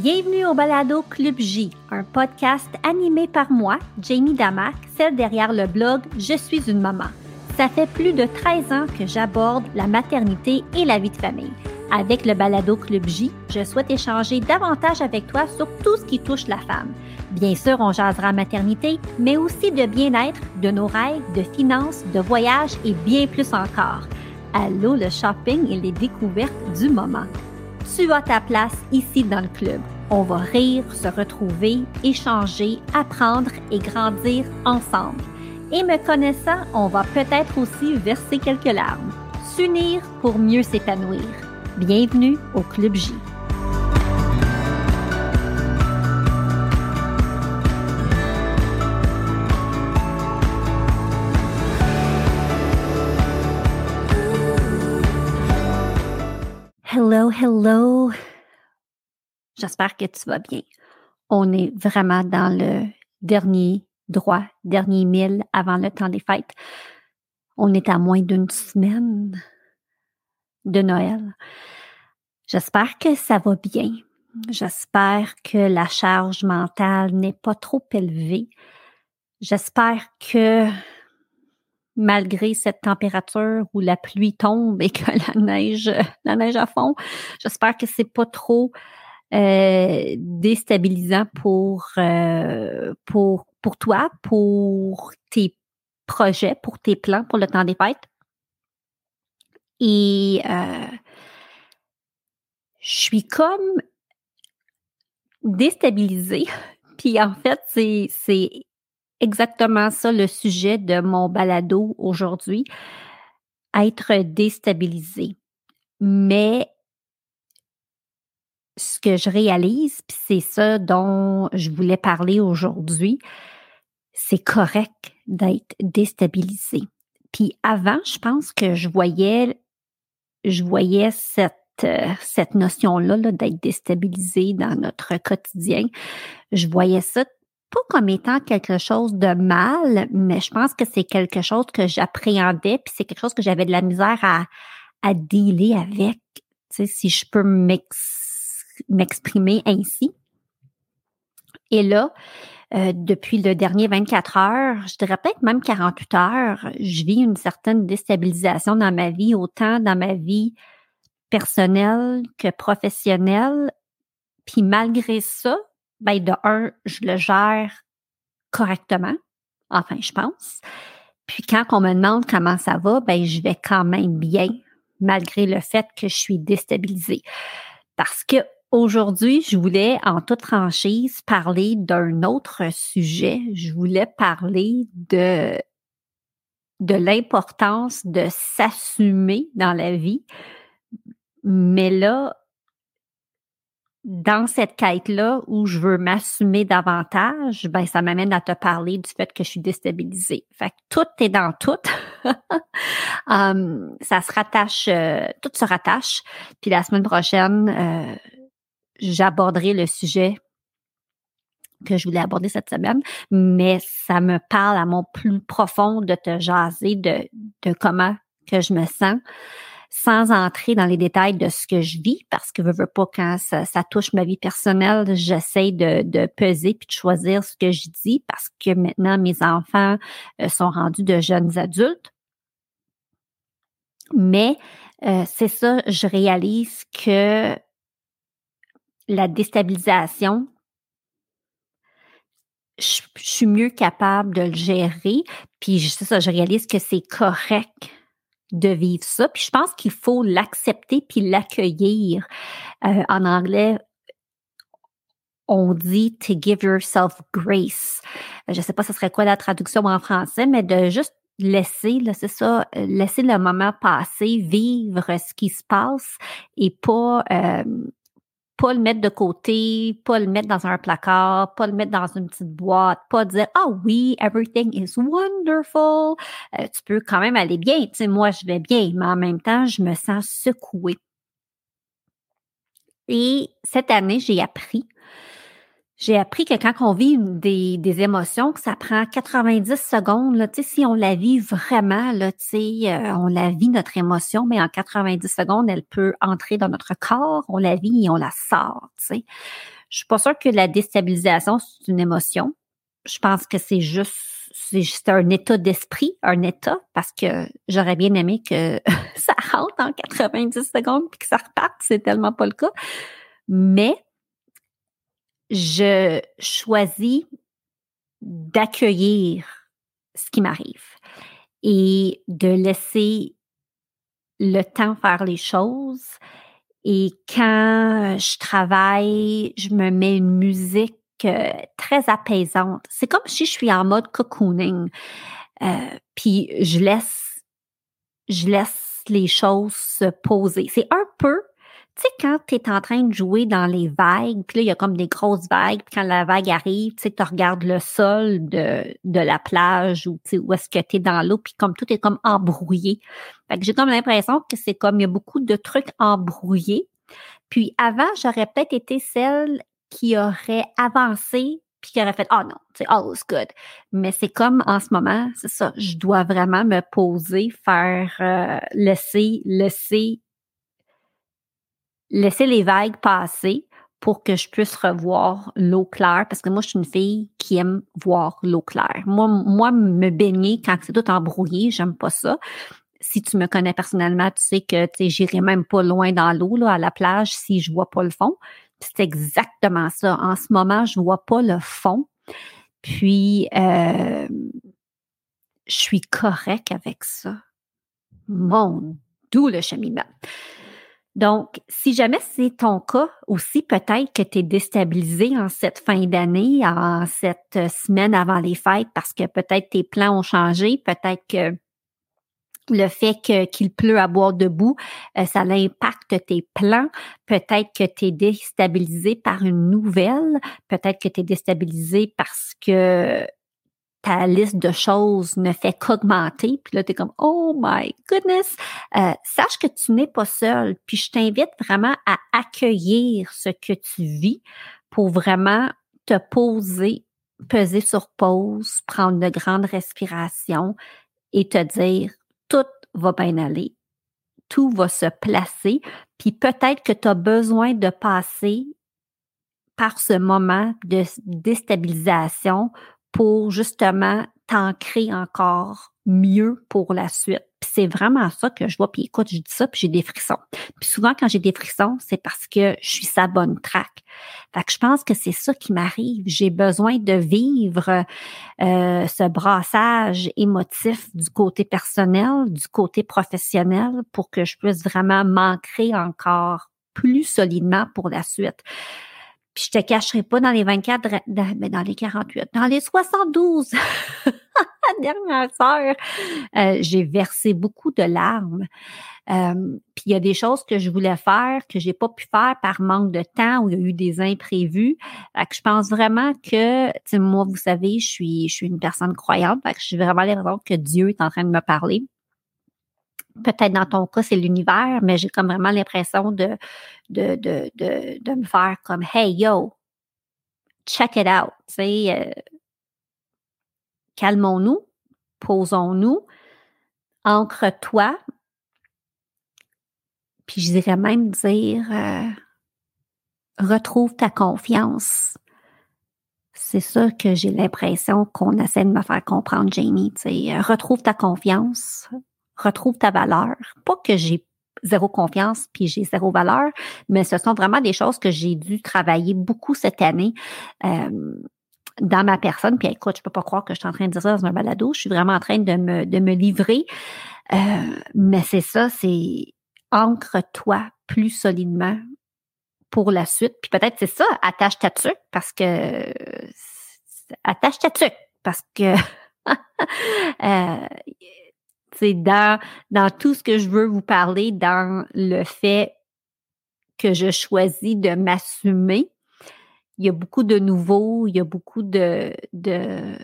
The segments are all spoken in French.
Bienvenue au Balado Club J, un podcast animé par moi, Jamie Damac, celle derrière le blog Je suis une maman. Ça fait plus de 13 ans que j'aborde la maternité et la vie de famille. Avec le Balado Club J, je souhaite échanger davantage avec toi sur tout ce qui touche la femme. Bien sûr, on jasera maternité, mais aussi de bien-être, de nos rêves, de finances, de voyages et bien plus encore. Allô le shopping et les découvertes du moment tu as ta place ici dans le club. On va rire, se retrouver, échanger, apprendre et grandir ensemble. Et me connaissant, on va peut-être aussi verser quelques larmes. S'unir pour mieux s'épanouir. Bienvenue au Club J. Hello, hello. J'espère que tu vas bien. On est vraiment dans le dernier droit, dernier mille avant le temps des fêtes. On est à moins d'une semaine de Noël. J'espère que ça va bien. J'espère que la charge mentale n'est pas trop élevée. J'espère que malgré cette température où la pluie tombe et que la neige, la neige à fond. J'espère que c'est pas trop euh, déstabilisant pour, euh, pour, pour toi, pour tes projets, pour tes plans pour le temps des fêtes. Et euh, je suis comme déstabilisée. Puis en fait, c'est exactement ça le sujet de mon balado aujourd'hui, être déstabilisé. Mais ce que je réalise, puis c'est ça dont je voulais parler aujourd'hui, c'est correct d'être déstabilisé. Puis avant, je pense que je voyais, je voyais cette, euh, cette notion-là -là, d'être déstabilisé dans notre quotidien. Je voyais ça pas comme étant quelque chose de mal, mais je pense que c'est quelque chose que j'appréhendais, puis c'est quelque chose que j'avais de la misère à, à dealer avec, si je peux m'exprimer ainsi. Et là, euh, depuis le dernier 24 heures, je dirais peut-être même 48 heures, je vis une certaine déstabilisation dans ma vie, autant dans ma vie personnelle que professionnelle. Puis malgré ça, ben de un, je le gère correctement. Enfin, je pense. Puis quand on me demande comment ça va, ben je vais quand même bien, malgré le fait que je suis déstabilisée. Parce que aujourd'hui, je voulais en toute franchise parler d'un autre sujet. Je voulais parler de de l'importance de s'assumer dans la vie. Mais là, dans cette quête-là où je veux m'assumer davantage, ben ça m'amène à te parler du fait que je suis déstabilisée. Fait que tout est dans tout. um, ça se rattache, euh, tout se rattache. Puis la semaine prochaine, euh, j'aborderai le sujet que je voulais aborder cette semaine, mais ça me parle à mon plus profond de te jaser de, de comment que je me sens sans entrer dans les détails de ce que je vis, parce que je veux pas quand ça, touche ma vie personnelle, j'essaie de, de, peser puis de choisir ce que je dis parce que maintenant mes enfants euh, sont rendus de jeunes adultes. Mais euh, c'est ça, je réalise que la déstabilisation, je, je, suis mieux capable de le gérer. Puis c'est ça, je réalise que c'est correct de vivre ça. Puis je pense qu'il faut l'accepter puis l'accueillir. Euh, en anglais, on dit to give yourself grace. Je ne sais pas ce serait quoi la traduction en français, mais de juste laisser, là, c'est ça, laisser le moment passer, vivre ce qui se passe et pas euh, pas le mettre de côté, pas le mettre dans un placard, pas le mettre dans une petite boîte, pas dire ah oui, everything is wonderful. Euh, tu peux quand même aller bien. Tu sais, moi je vais bien, mais en même temps je me sens secouée. Et cette année j'ai appris j'ai appris que quand on vit des, des, émotions, que ça prend 90 secondes, là, si on la vit vraiment, là, euh, on la vit notre émotion, mais en 90 secondes, elle peut entrer dans notre corps, on la vit et on la sort. sais. Je suis pas sûre que la déstabilisation, c'est une émotion. Je pense que c'est juste c'est juste un état d'esprit, un état, parce que j'aurais bien aimé que ça rentre en 90 secondes puis que ça reparte. C'est tellement pas le cas. Mais je choisis d'accueillir ce qui m'arrive et de laisser le temps faire les choses. Et quand je travaille, je me mets une musique euh, très apaisante. C'est comme si je suis en mode cocooning. Euh, puis je laisse, je laisse les choses se poser. C'est un peu tu sais, quand tu es en train de jouer dans les vagues, puis là, il y a comme des grosses vagues, puis quand la vague arrive, tu sais, tu regardes le sol de, de la plage ou où est-ce que tu es dans l'eau, puis comme tout est comme embrouillé. Fait que j'ai comme l'impression que c'est comme, il y a beaucoup de trucs embrouillés. Puis avant, j'aurais peut-être été celle qui aurait avancé puis qui aurait fait oh non, c'est all is good. Mais c'est comme en ce moment, c'est ça, je dois vraiment me poser, faire euh, laisser laisser laisser les vagues passer pour que je puisse revoir l'eau claire, parce que moi, je suis une fille qui aime voir l'eau claire. Moi, moi, me baigner quand c'est tout embrouillé, j'aime pas ça. Si tu me connais personnellement, tu sais que j'irai même pas loin dans l'eau, à la plage, si je vois pas le fond. C'est exactement ça. En ce moment, je vois pas le fond. Puis, euh, je suis correct avec ça. Mon doux le cheminement. Donc, si jamais c'est ton cas aussi, peut-être que tu es déstabilisé en cette fin d'année, en cette semaine avant les fêtes, parce que peut-être tes plans ont changé, peut-être que le fait qu'il pleut à boire debout, euh, ça impacte tes plans. Peut-être que tu es déstabilisé par une nouvelle. Peut-être que tu es déstabilisé parce que ta liste de choses ne fait qu'augmenter, puis là, tu es comme, oh my goodness, euh, sache que tu n'es pas seul, puis je t'invite vraiment à accueillir ce que tu vis pour vraiment te poser, peser sur pause, prendre de grandes respirations et te dire, tout va bien aller, tout va se placer, puis peut-être que tu as besoin de passer par ce moment de déstabilisation pour justement t'ancrer encore mieux pour la suite. c'est vraiment ça que je vois. Puis écoute, je dis ça, puis j'ai des frissons. Puis souvent, quand j'ai des frissons, c'est parce que je suis sa bonne traque. Fait que je pense que c'est ça qui m'arrive. J'ai besoin de vivre euh, ce brassage émotif du côté personnel, du côté professionnel, pour que je puisse vraiment m'ancrer encore plus solidement pour la suite. Puis je te cacherai pas dans les 24, mais ben, dans les 48, dans les 72 dernières heures, j'ai versé beaucoup de larmes. Euh, puis il y a des choses que je voulais faire que j'ai pas pu faire par manque de temps ou il y a eu des imprévus. Fait que je pense vraiment que, moi, vous savez, je suis, je suis une personne croyante. Fait que je suis vraiment l'impression que Dieu est en train de me parler peut-être dans ton cas, c'est l'univers, mais j'ai comme vraiment l'impression de, de, de, de, de, me faire comme Hey yo, check it out. Tu sais, euh, calmons-nous, posons-nous, ancre-toi. Puis je dirais même dire euh, retrouve ta confiance. C'est ça que j'ai l'impression qu'on essaie de me faire comprendre, Jamie. Tu sais, retrouve ta confiance, retrouve ta valeur. Pas que j'ai zéro confiance puis j'ai zéro valeur, mais ce sont vraiment des choses que j'ai dû travailler beaucoup cette année. Euh, dans ma personne, puis écoute, je peux pas croire que je suis en train de dire ça dans un balado, je suis vraiment en train de me, de me livrer. Euh, mais c'est ça, c'est ancre-toi plus solidement pour la suite. Puis peut-être c'est ça, attache ta tuque parce que attache ta tuque parce que euh, dans, dans tout ce que je veux vous parler, dans le fait que je choisis de m'assumer. Il y a beaucoup de nouveaux, il y a beaucoup de, de,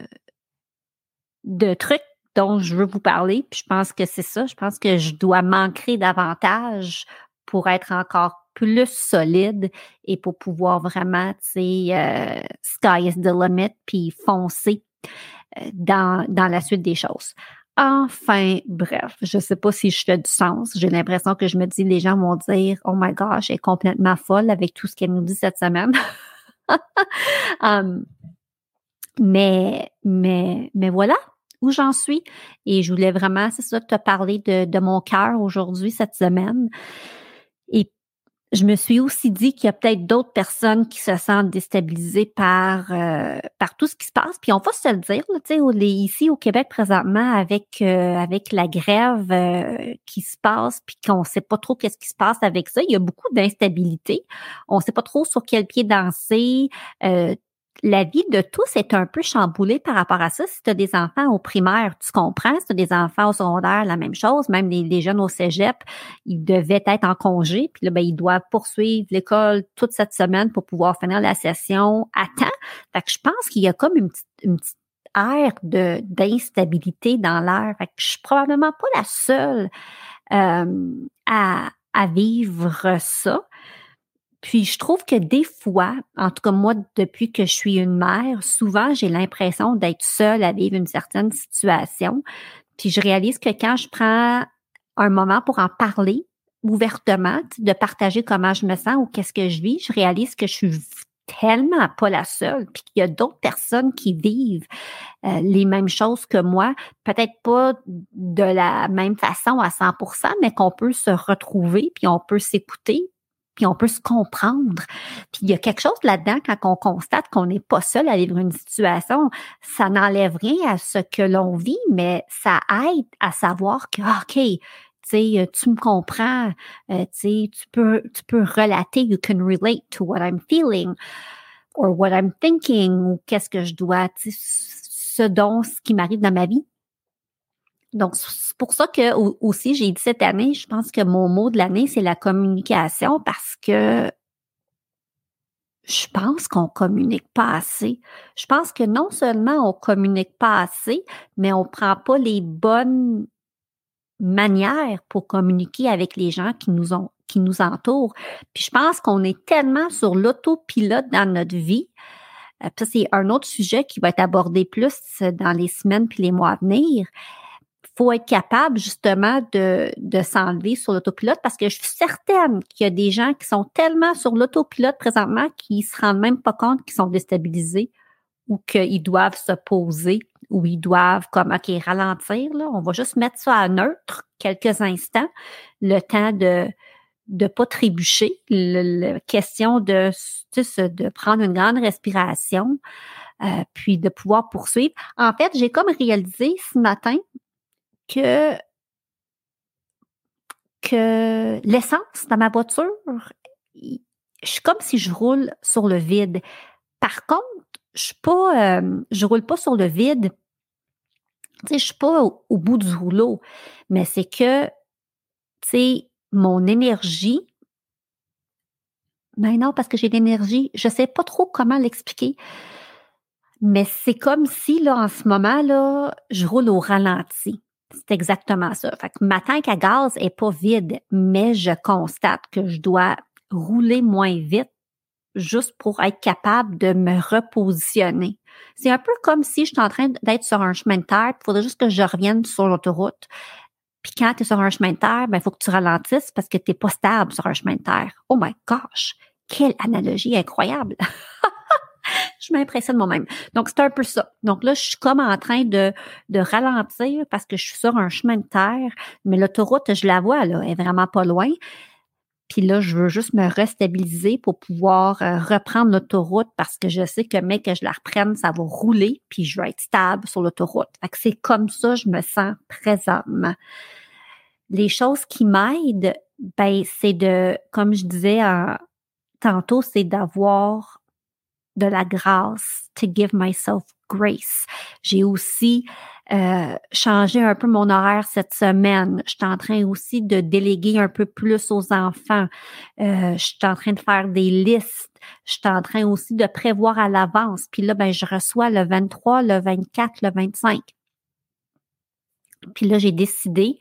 trucs dont je veux vous parler. Puis je pense que c'est ça. Je pense que je dois m'ancrer davantage pour être encore plus solide et pour pouvoir vraiment, tu sais, euh, sky is the limit, puis foncer euh, dans, dans la suite des choses. Enfin, bref, je ne sais pas si je fais du sens. J'ai l'impression que je me dis, les gens vont dire, oh my gosh, elle est complètement folle avec tout ce qu'elle nous dit cette semaine. um, mais, mais, mais voilà où j'en suis. Et je voulais vraiment, c'est ça, te parler de, mon cœur aujourd'hui, cette semaine. Je me suis aussi dit qu'il y a peut-être d'autres personnes qui se sentent déstabilisées par euh, par tout ce qui se passe. Puis on va se le dire, tu sais, ici au Québec présentement avec euh, avec la grève euh, qui se passe, puis qu'on sait pas trop qu'est-ce qui se passe avec ça. Il y a beaucoup d'instabilité. On sait pas trop sur quel pied danser la vie de tous est un peu chamboulée par rapport à ça. Si tu as des enfants au primaire, tu comprends. Si tu as des enfants au secondaire, la même chose. Même les, jeunes au cégep, ils devaient être en congé. Puis là, ben, ils doivent poursuivre l'école toute cette semaine pour pouvoir finir la session à temps. Fait que je pense qu'il y a comme une petite, une de, d'instabilité dans l'air. Fait que je suis probablement pas la seule euh, à, à vivre ça. Puis je trouve que des fois, en tout cas moi, depuis que je suis une mère, souvent j'ai l'impression d'être seule à vivre une certaine situation. Puis je réalise que quand je prends un moment pour en parler ouvertement, de partager comment je me sens ou qu'est-ce que je vis, je réalise que je suis tellement pas la seule, puis qu'il y a d'autres personnes qui vivent euh, les mêmes choses que moi, peut-être pas de la même façon à 100%, mais qu'on peut se retrouver, puis on peut s'écouter, puis on peut se comprendre. Puis il y a quelque chose là-dedans quand on constate qu'on n'est pas seul à vivre une situation, ça n'enlève rien à ce que l'on vit, mais ça aide à savoir que, ah, OK, tu sais, tu me comprends, euh, tu peux, tu peux relater, you can relate to what I'm feeling or what I'm thinking ou qu'est-ce que je dois, ce dont, ce qui m'arrive dans ma vie. Donc, c'est pour ça que aussi, j'ai dit cette année, je pense que mon mot de l'année, c'est la communication parce que je pense qu'on communique pas assez. Je pense que non seulement on communique pas assez, mais on prend pas les bonnes manières pour communiquer avec les gens qui nous ont qui nous entourent. Puis je pense qu'on est tellement sur l'autopilote dans notre vie. Euh, ça, c'est un autre sujet qui va être abordé plus dans les semaines puis les mois à venir faut être capable justement de, de s'enlever sur l'autopilote parce que je suis certaine qu'il y a des gens qui sont tellement sur l'autopilote présentement qu'ils se rendent même pas compte qu'ils sont déstabilisés ou qu'ils doivent se poser ou ils doivent comme OK ralentir là, on va juste mettre ça à neutre quelques instants, le temps de de pas trébucher, la question de de prendre une grande respiration, euh, puis de pouvoir poursuivre. En fait, j'ai comme réalisé ce matin que, que l'essence dans ma voiture, je suis comme si je roule sur le vide. Par contre, je pas, euh, roule pas sur le vide. Je suis pas au, bout du rouleau, mais c'est que, tu mon énergie, non, parce que j'ai l'énergie, je sais pas trop comment l'expliquer. Mais c'est comme si, là, en ce moment, là, je roule au ralenti. C'est exactement ça. Fait que ma tank à gaz est pas vide, mais je constate que je dois rouler moins vite juste pour être capable de me repositionner. C'est un peu comme si je suis en train d'être sur un chemin de terre, il faudrait juste que je revienne sur l'autoroute. Puis quand tu es sur un chemin de terre, ben, il faut que tu ralentisses parce que tu n'es pas stable sur un chemin de terre. Oh my gosh! Quelle analogie incroyable! je m'impressionne moi-même. Donc, c'est un peu ça. Donc là, je suis comme en train de, de ralentir parce que je suis sur un chemin de terre, mais l'autoroute, je la vois, là, elle est vraiment pas loin. Puis là, je veux juste me restabiliser pour pouvoir euh, reprendre l'autoroute parce que je sais que mais que je la reprenne, ça va rouler, puis je vais être stable sur l'autoroute. Fait que c'est comme ça je me sens présentement. Les choses qui m'aident, ben, c'est de, comme je disais tantôt, c'est d'avoir de la grâce, to give myself grace. J'ai aussi euh, changé un peu mon horaire cette semaine. Je suis en train aussi de déléguer un peu plus aux enfants. Euh, je suis en train de faire des listes. Je suis en train aussi de prévoir à l'avance. Puis là, ben, je reçois le 23, le 24, le 25. Puis là, j'ai décidé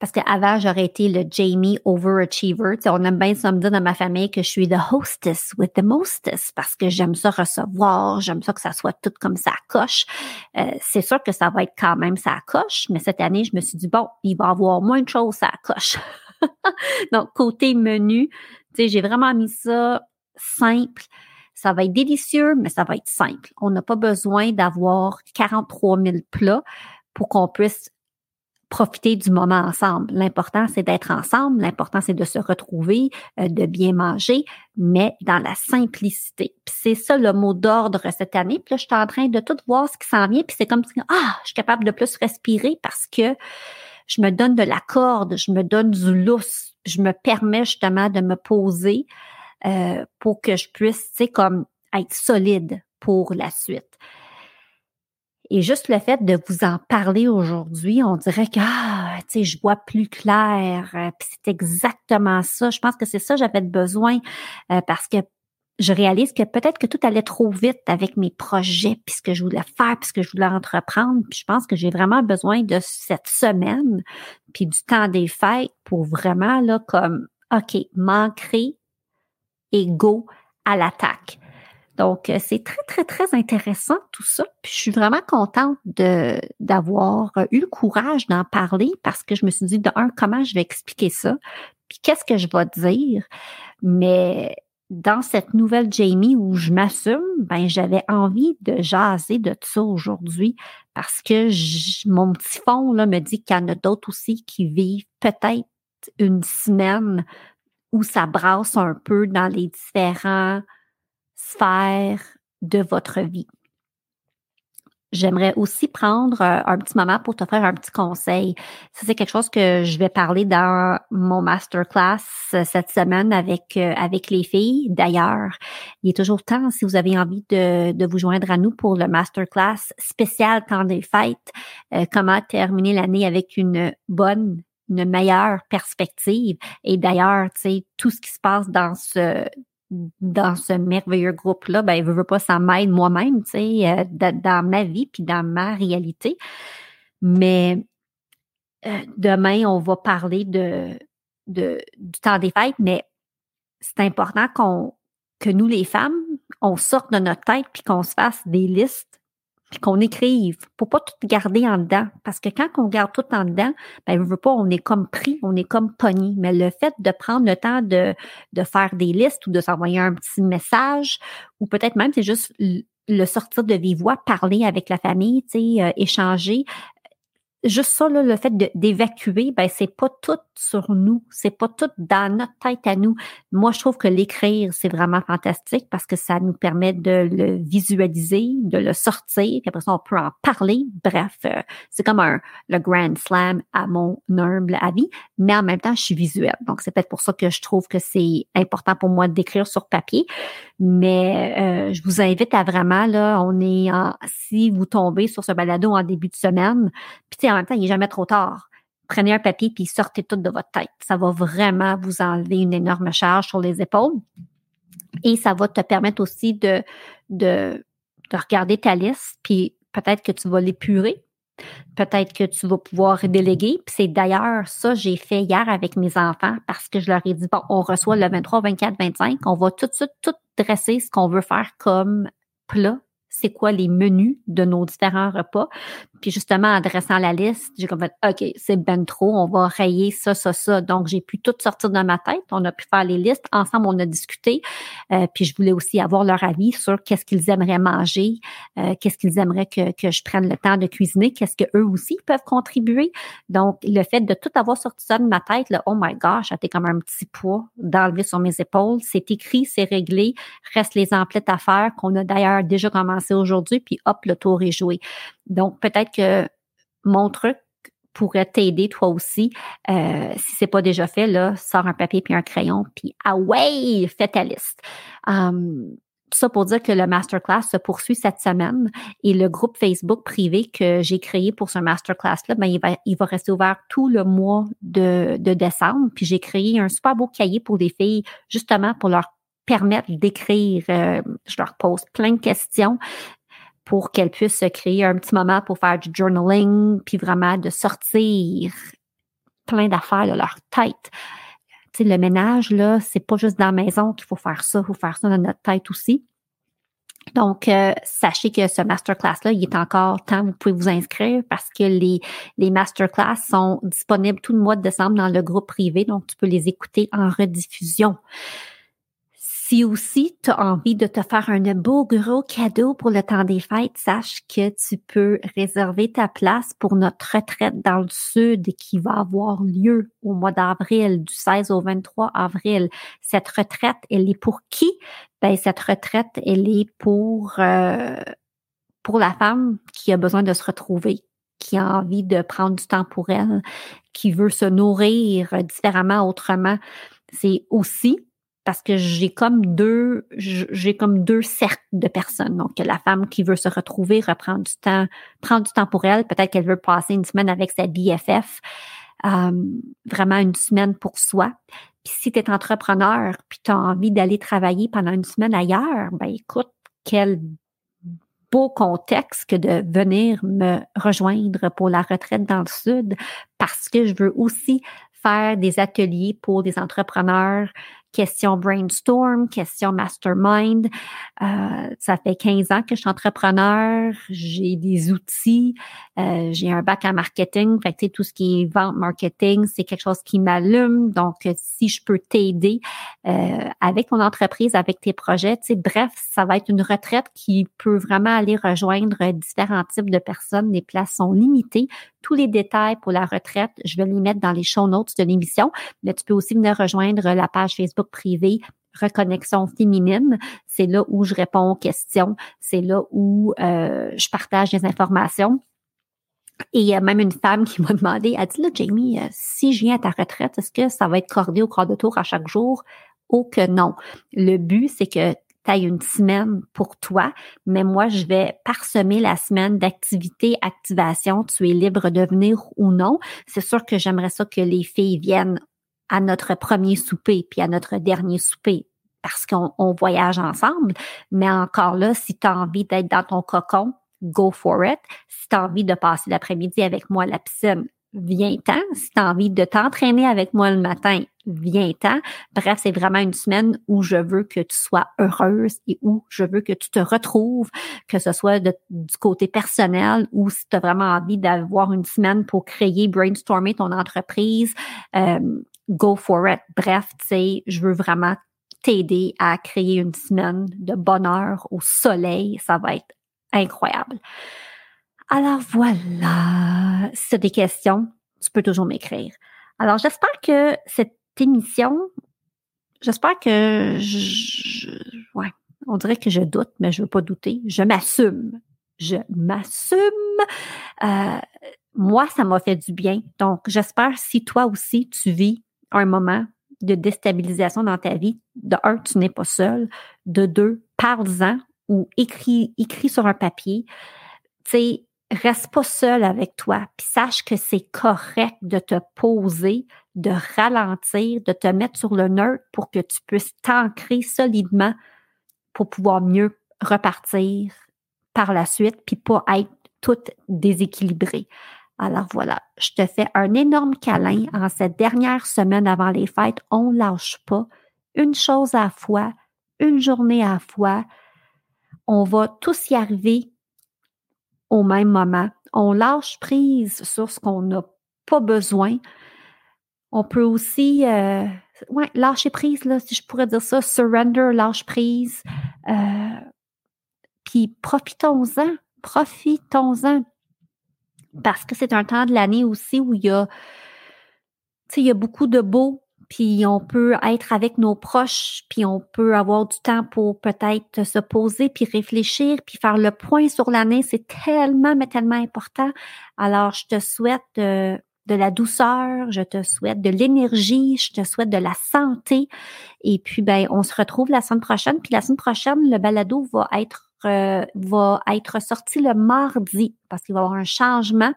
parce qu'avant, j'aurais été le Jamie overachiever. On aime bien ça me dire dans ma famille que je suis the hostess with the mostest parce que j'aime ça recevoir, j'aime ça que ça soit tout comme ça coche. Euh, c'est sûr que ça va être quand même ça coche, mais cette année, je me suis dit, bon, il va y avoir moins de choses ça coche. Donc, côté menu, j'ai vraiment mis ça simple. Ça va être délicieux, mais ça va être simple. On n'a pas besoin d'avoir 43 000 plats pour qu'on puisse profiter du moment ensemble. L'important, c'est d'être ensemble. L'important, c'est de se retrouver, euh, de bien manger, mais dans la simplicité. C'est ça le mot d'ordre cette année. Puis là, je suis en train de tout voir ce qui s'en vient. Puis c'est comme si, ah, je suis capable de plus respirer parce que je me donne de la corde, je me donne du lousse, je me permets justement de me poser euh, pour que je puisse, tu sais, comme être solide pour la suite. Et juste le fait de vous en parler aujourd'hui, on dirait que, ah, tu sais, je vois plus clair. Euh, c'est exactement ça. Je pense que c'est ça que j'avais besoin euh, parce que je réalise que peut-être que tout allait trop vite avec mes projets, puis ce que je voulais faire, puis ce que je voulais entreprendre. Puis je pense que j'ai vraiment besoin de cette semaine, puis du temps des fêtes pour vraiment, là, comme, OK, m'ancrer et go à l'attaque. Donc, euh, c'est très, très, très intéressant tout ça. Puis, je suis vraiment contente de, d'avoir eu le courage d'en parler parce que je me suis dit, de un, comment je vais expliquer ça? Puis, qu'est-ce que je vais dire? Mais dans cette nouvelle Jamie où je m'assume, ben, j'avais envie de jaser de tout ça aujourd'hui parce que mon petit fond là, me dit qu'il y en a d'autres aussi qui vivent peut-être une semaine où ça brasse un peu dans les différents sphère de votre vie. J'aimerais aussi prendre euh, un petit moment pour t'offrir un petit conseil. Ça, c'est quelque chose que je vais parler dans mon masterclass euh, cette semaine avec, euh, avec les filles. D'ailleurs, il est toujours temps, si vous avez envie de, de vous joindre à nous pour le masterclass spécial temps des fêtes, comment terminer l'année avec une bonne une meilleure perspective. Et d'ailleurs, tu sais, tout ce qui se passe dans ce dans ce merveilleux groupe-là, ben, je veux pas, ça m'aide moi-même, tu sais, euh, dans ma vie puis dans ma réalité. Mais euh, demain, on va parler de, de, du temps des fêtes, mais c'est important qu'on que nous, les femmes, on sorte de notre tête puis qu'on se fasse des listes qu'on écrive pour pas tout garder en dedans. Parce que quand on garde tout en dedans, ben, je veux pas, on est comme pris, on est comme pogné. Mais le fait de prendre le temps de, de faire des listes ou de s'envoyer un petit message, ou peut-être même c'est juste le sortir de vive parler avec la famille, tu sais, euh, échanger, juste ça, là, le fait d'évacuer, ben c'est pas tout sur nous, c'est pas tout dans notre tête à nous. Moi, je trouve que l'écrire, c'est vraiment fantastique parce que ça nous permet de le visualiser, de le sortir, puis après ça, on peut en parler. Bref, euh, c'est comme un le grand slam à mon humble avis, mais en même temps, je suis visuelle. Donc, c'est peut-être pour ça que je trouve que c'est important pour moi d'écrire sur papier. Mais euh, je vous invite à vraiment, là, on est en, si vous tombez sur ce balado en début de semaine, puis en même temps, il n'est jamais trop tard. Prenez un papier puis sortez tout de votre tête. Ça va vraiment vous enlever une énorme charge sur les épaules. Et ça va te permettre aussi de, de, de regarder ta liste, puis peut-être que tu vas l'épurer. Peut-être que tu vas pouvoir déléguer. Puis c'est d'ailleurs ça j'ai fait hier avec mes enfants parce que je leur ai dit, bon, on reçoit le 23, 24, 25. On va tout de suite tout dresser ce qu'on veut faire comme plat c'est quoi les menus de nos différents repas? Puis justement, en dressant la liste, j'ai comme fait, OK, c'est ben trop, on va rayer ça, ça, ça. Donc, j'ai pu tout sortir de ma tête. On a pu faire les listes. Ensemble, on a discuté. Euh, puis je voulais aussi avoir leur avis sur qu'est-ce qu'ils aimeraient manger, euh, qu'est-ce qu'ils aimeraient que, que je prenne le temps de cuisiner, qu'est-ce qu'eux aussi peuvent contribuer. Donc, le fait de tout avoir sorti ça de ma tête, là, oh my gosh, été comme un petit poids d'enlever sur mes épaules. C'est écrit, c'est réglé. Reste les emplettes à faire qu'on a d'ailleurs déjà commencé aujourd'hui, puis hop, le tour est joué. Donc, peut-être que mon truc pourrait t'aider toi aussi. Euh, si c'est pas déjà fait, là, sors un papier puis un crayon, puis ah ouais, fais ta liste. Um, ça pour dire que le masterclass se poursuit cette semaine et le groupe Facebook privé que j'ai créé pour ce masterclass-là, ben, il, va, il va rester ouvert tout le mois de, de décembre. Puis j'ai créé un super beau cahier pour des filles, justement pour leur permettre d'écrire. Euh, je leur pose plein de questions pour qu'elles puissent se créer un petit moment pour faire du journaling, puis vraiment de sortir plein d'affaires de leur tête. Le ménage, là, c'est pas juste dans la maison qu'il faut faire ça, il faut faire ça dans notre tête aussi. Donc, euh, sachez que ce masterclass-là, il est encore temps, vous pouvez vous inscrire parce que les, les masterclass sont disponibles tout le mois de décembre dans le groupe privé, donc tu peux les écouter en rediffusion Si aussi tu as envie de te faire un beau gros cadeau pour le temps des fêtes, sache que tu peux réserver ta place pour notre retraite dans le sud qui va avoir lieu au mois d'avril, du 16 au 23 avril. Cette retraite, elle est pour qui? Ben, cette retraite, elle est pour, euh, pour la femme qui a besoin de se retrouver, qui a envie de prendre du temps pour elle, qui veut se nourrir différemment, autrement. C'est aussi parce que j'ai comme deux j'ai comme deux cercles de personnes. Donc la femme qui veut se retrouver, reprendre du temps, prendre du temps pour elle, peut-être qu'elle veut passer une semaine avec sa BFF, euh, vraiment une semaine pour soi. Puis si tu es entrepreneur, puis tu as envie d'aller travailler pendant une semaine ailleurs, ben écoute, quel beau contexte que de venir me rejoindre pour la retraite dans le sud parce que je veux aussi faire des ateliers pour des entrepreneurs question brainstorm, question mastermind. Euh, ça fait 15 ans que je suis entrepreneur, j'ai des outils, euh, j'ai un bac en marketing, fait que tout ce qui est vente, marketing, c'est quelque chose qui m'allume. Donc, si je peux t'aider euh, avec ton entreprise, avec tes projets, bref, ça va être une retraite qui peut vraiment aller rejoindre différents types de personnes. Les places sont limitées. Tous les détails pour la retraite, je vais les mettre dans les show notes de l'émission, mais tu peux aussi venir rejoindre la page Facebook privé Reconnexion féminine. C'est là où je réponds aux questions. C'est là où euh, je partage des informations. Et il y a même une femme qui m'a demandé, elle dit là, Jamie, euh, si je viens à ta retraite, est-ce que ça va être cordé au quart de tour à chaque jour? Oh que non? Le but, c'est que tu aies une semaine pour toi, mais moi, je vais parsemer la semaine d'activité, activation. Tu es libre de venir ou non. C'est sûr que j'aimerais ça que les filles viennent à notre premier souper puis à notre dernier souper parce qu'on voyage ensemble. Mais encore là, si tu as envie d'être dans ton cocon, go for it. Si tu as envie de passer l'après-midi avec moi à la piscine, viens-t'en. Si tu as envie de t'entraîner avec moi le matin, viens-t'en. Bref, c'est vraiment une semaine où je veux que tu sois heureuse et où je veux que tu te retrouves, que ce soit du côté personnel ou si tu as vraiment envie d'avoir une semaine pour créer, brainstormer ton entreprise, euh, go for it. Bref, tu sais, je veux vraiment t'aider à créer une semaine de bonheur au soleil. Ça va être incroyable. Alors voilà, si tu as des questions, tu peux toujours m'écrire. Alors j'espère que cette émission, j'espère que je, ouais, on dirait que je doute, mais je veux pas douter. Je m'assume. Je m'assume. Euh, moi, ça m'a fait du bien. Donc, j'espère si toi aussi tu vis un moment de déstabilisation dans ta vie, de un, tu n'es pas seul. De deux, parle-en ou écris, écris sur un papier. Tu sais, reste pas seul avec toi. Puis sache que c'est correct de te poser, de ralentir, de te mettre sur le neutre pour que tu puisses t'ancrer solidement pour pouvoir mieux repartir par la suite, puis pas être toute déséquilibrée. Alors voilà, je te fais un énorme câlin en cette dernière semaine avant les fêtes. On lâche pas. Une chose à la fois, une journée à la fois. On va tous y arriver au même moment. On lâche prise sur ce qu'on n'a pas besoin. On peut aussi euh, ouais, lâcher prise, là, si je pourrais dire ça, surrender, lâche prise. Euh, puis profitons-en, profitons-en parce que c'est un temps de l'année aussi où il y a, il y a beaucoup de beau, puis on peut être avec nos proches, puis on peut avoir du temps pour peut-être se poser, puis réfléchir, puis faire le point sur l'année. C'est tellement, mais tellement important. Alors, je te souhaite de, la douceur, je te souhaite de l'énergie, je te souhaite de la santé. Et puis, ben, on se retrouve la semaine prochaine. Puis la semaine prochaine, le balado va être euh, va être sorti le mardi parce qu'il va y avoir un changement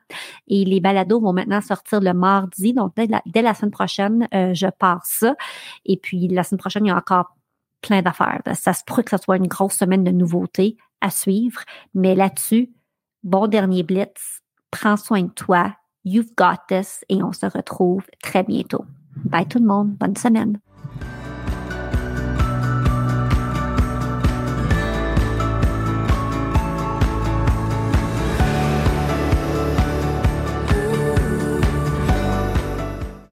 et les balados vont maintenant sortir le mardi. Donc, dès la, semaine prochaine, euh, je pars ça. Et puis, la semaine prochaine, il y a encore plein d'affaires. Ça se pourrait que ce soit une grosse semaine de nouveautés à suivre. Mais là-dessus, bon dernier blitz. Prends soin de toi. You've got this. Et on se retrouve très bientôt. Bye tout le monde. Bonne semaine.